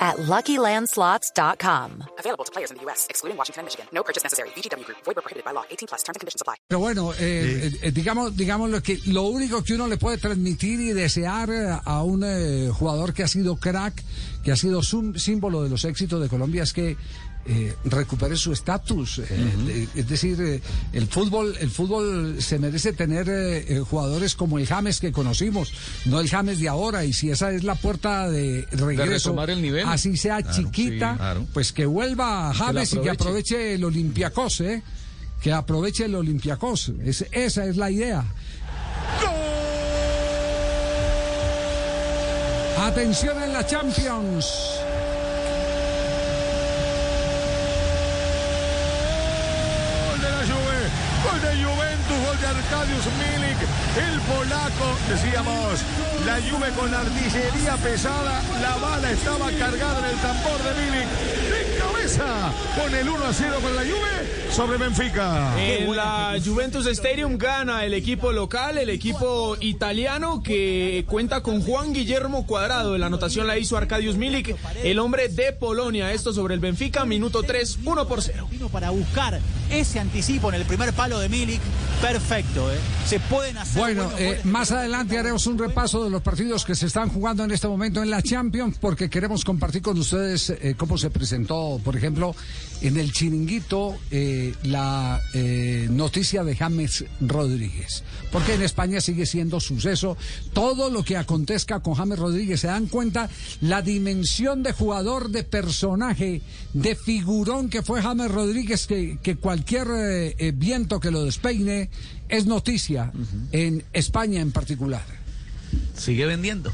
at LuckyLandSlots.com. Available to players in the U.S., excluding Washington and Michigan. No purchase necessary. VGW Group. Void where prohibited by law. 18 plus. Terms and conditions apply. Pero bueno, eh, eh, digamos, digamos lo que lo único que uno le puede transmitir y desear eh, a un eh, jugador que ha sido crack, que ha sido símbolo de los éxitos de Colombia es que eh, recupere su estatus. eh, Es decir, eh, el fútbol, el fútbol se merece tener eh, jugadores como el James que conocimos, no el James de ahora. Y si esa es la puerta de regreso, el nivel. así sea chiquita, sí, claro. pues que vuelva James y que aproveche. el Olympiacos, ¿eh? Que aproveche el Olympiacos. Es- esa es la idea. Atención en la Champions. Gol de la Juve, gol de Juventus, gol Milik, el polaco, decíamos, la Juve con artillería pesada, la bala estaba cargada en el tambor de Milik, de cabeza, con el 1 a 0 con la Juve sobre Benfica. En la Juventus Stadium gana el equipo local, el equipo italiano que cuenta con Juan Guillermo Cuadrado. La anotación la hizo Arkadiusz Milik, el hombre de Polonia. Esto sobre el Benfica, minuto 3, 1 por 0. Vino para buscar ese anticipo en el primer palo de Milik. Perfecto, ¿eh? Se pueden hacer. Bueno, eh, más adelante haremos un repaso de los partidos que se están jugando en este momento en la Champions porque queremos compartir con ustedes eh, cómo se presentó, por ejemplo, en el chiringuito eh, la eh, noticia de James Rodríguez. Porque en España sigue siendo suceso todo lo que acontezca con James Rodríguez. Se dan cuenta la dimensión de jugador, de personaje, de figurón que fue James Rodríguez, que, que cualquier eh, eh, viento que lo despeine es noticia en España en particular. Sigue vendiendo.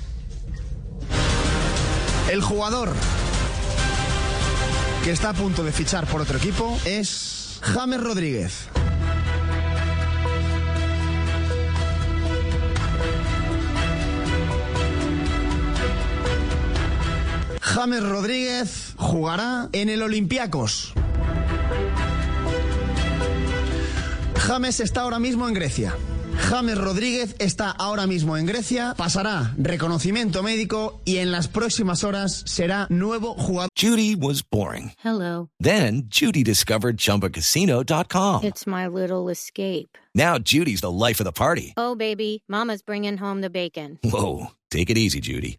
El jugador que está a punto de fichar por otro equipo es James Rodríguez. James Rodríguez jugará en el Olympiacos. James está ahora mismo en Grecia. James Rodríguez está ahora mismo en Grecia, pasará reconocimiento médico y en las próximas horas será nuevo jugador. Judy was boring. Hello. Then Judy discovered ChumbaCasino.com. It's my little escape. Now Judy's the life of the party. Oh, baby, Mama's bringing home the bacon. Whoa, take it easy, Judy.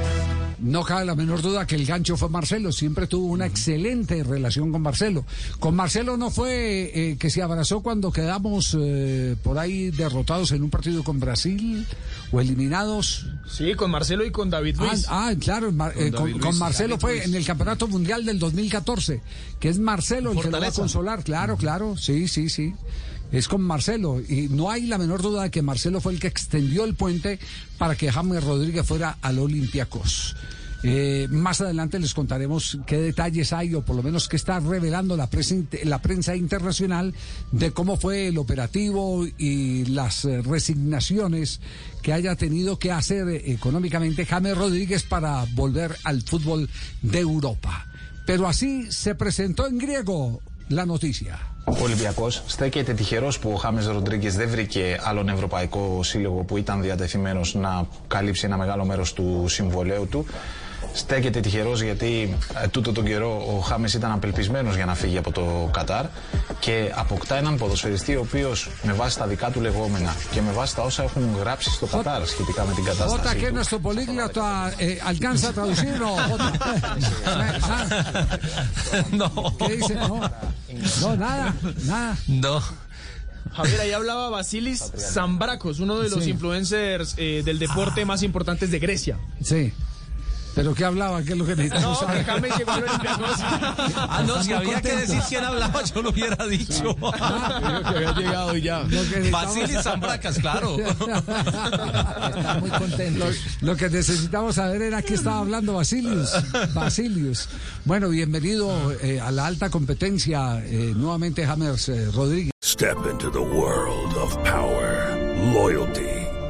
No cabe la menor duda que el gancho fue Marcelo, siempre tuvo una excelente relación con Marcelo. Con Marcelo no fue eh, que se abrazó cuando quedamos eh, por ahí derrotados en un partido con Brasil o eliminados. Sí, con Marcelo y con David Ah, Luiz. ah, claro, Mar- eh, con, Marcelo fue en el Campeonato Mundial del 2014, que es Marcelo el que lo va a consolar, claro, claro, sí, sí, sí. Es con Marcelo y no hay la menor duda de que Marcelo fue el que extendió el puente para que James Rodríguez fuera al Olympiacos. Eh, más adelante les contaremos qué detalles hay o por lo menos qué está revelando la prensa, la prensa internacional de cómo fue el operativo y las eh, resignaciones que haya tenido que hacer económicamente James Rodríguez para volver al fútbol de Europa. Pero así se presentó en griego la noticia. Ο Ολυμπιακός στέκεται τυχερός που ο Χάμες Ροντρίγκες δεν βρήκε άλλον ευρωπαϊκό σύλλογο που ήταν διατεθειμένος να καλύψει ένα μεγάλο μέρος του συμβολέου του. Στέκεται τυχερός γιατί ε, τούτο τον καιρό ο Χάμες ήταν απελπισμένος για να φύγει από το Κατάρ και αποκτά έναν ποδοσφαιριστή ο οποίος με βάση τα δικά του λεγόμενα και με βάση τα όσα έχουν γράψει στο Κατάρ σχετικά με την Jota, κατάσταση que του. nuestro políglota eh, alcanza a traducir, no, Jota. Ah, No. ¿Qué dice? No, no, nada, nada. No. Javier, ahí hablaba Basilis Zambrakos, uno de los Sí. influencers eh, del deporte más importantes de Grecia. Sí. ¿Pero qué hablaba? ¿Qué es lo que necesitamos No, saber? que James llegó. Ah, no, si había que decir quién hablaba, yo lo hubiera dicho. Dijo que había llegado y ya. Basilis Zambracas, claro. Está muy contento. Lo, lo que necesitamos saber era qué estaba hablando Basilius. Basilius. Bueno, bienvenido eh, a la alta competencia. eh, nuevamente James eh, Rodríguez. Step into the world of power, loyalty,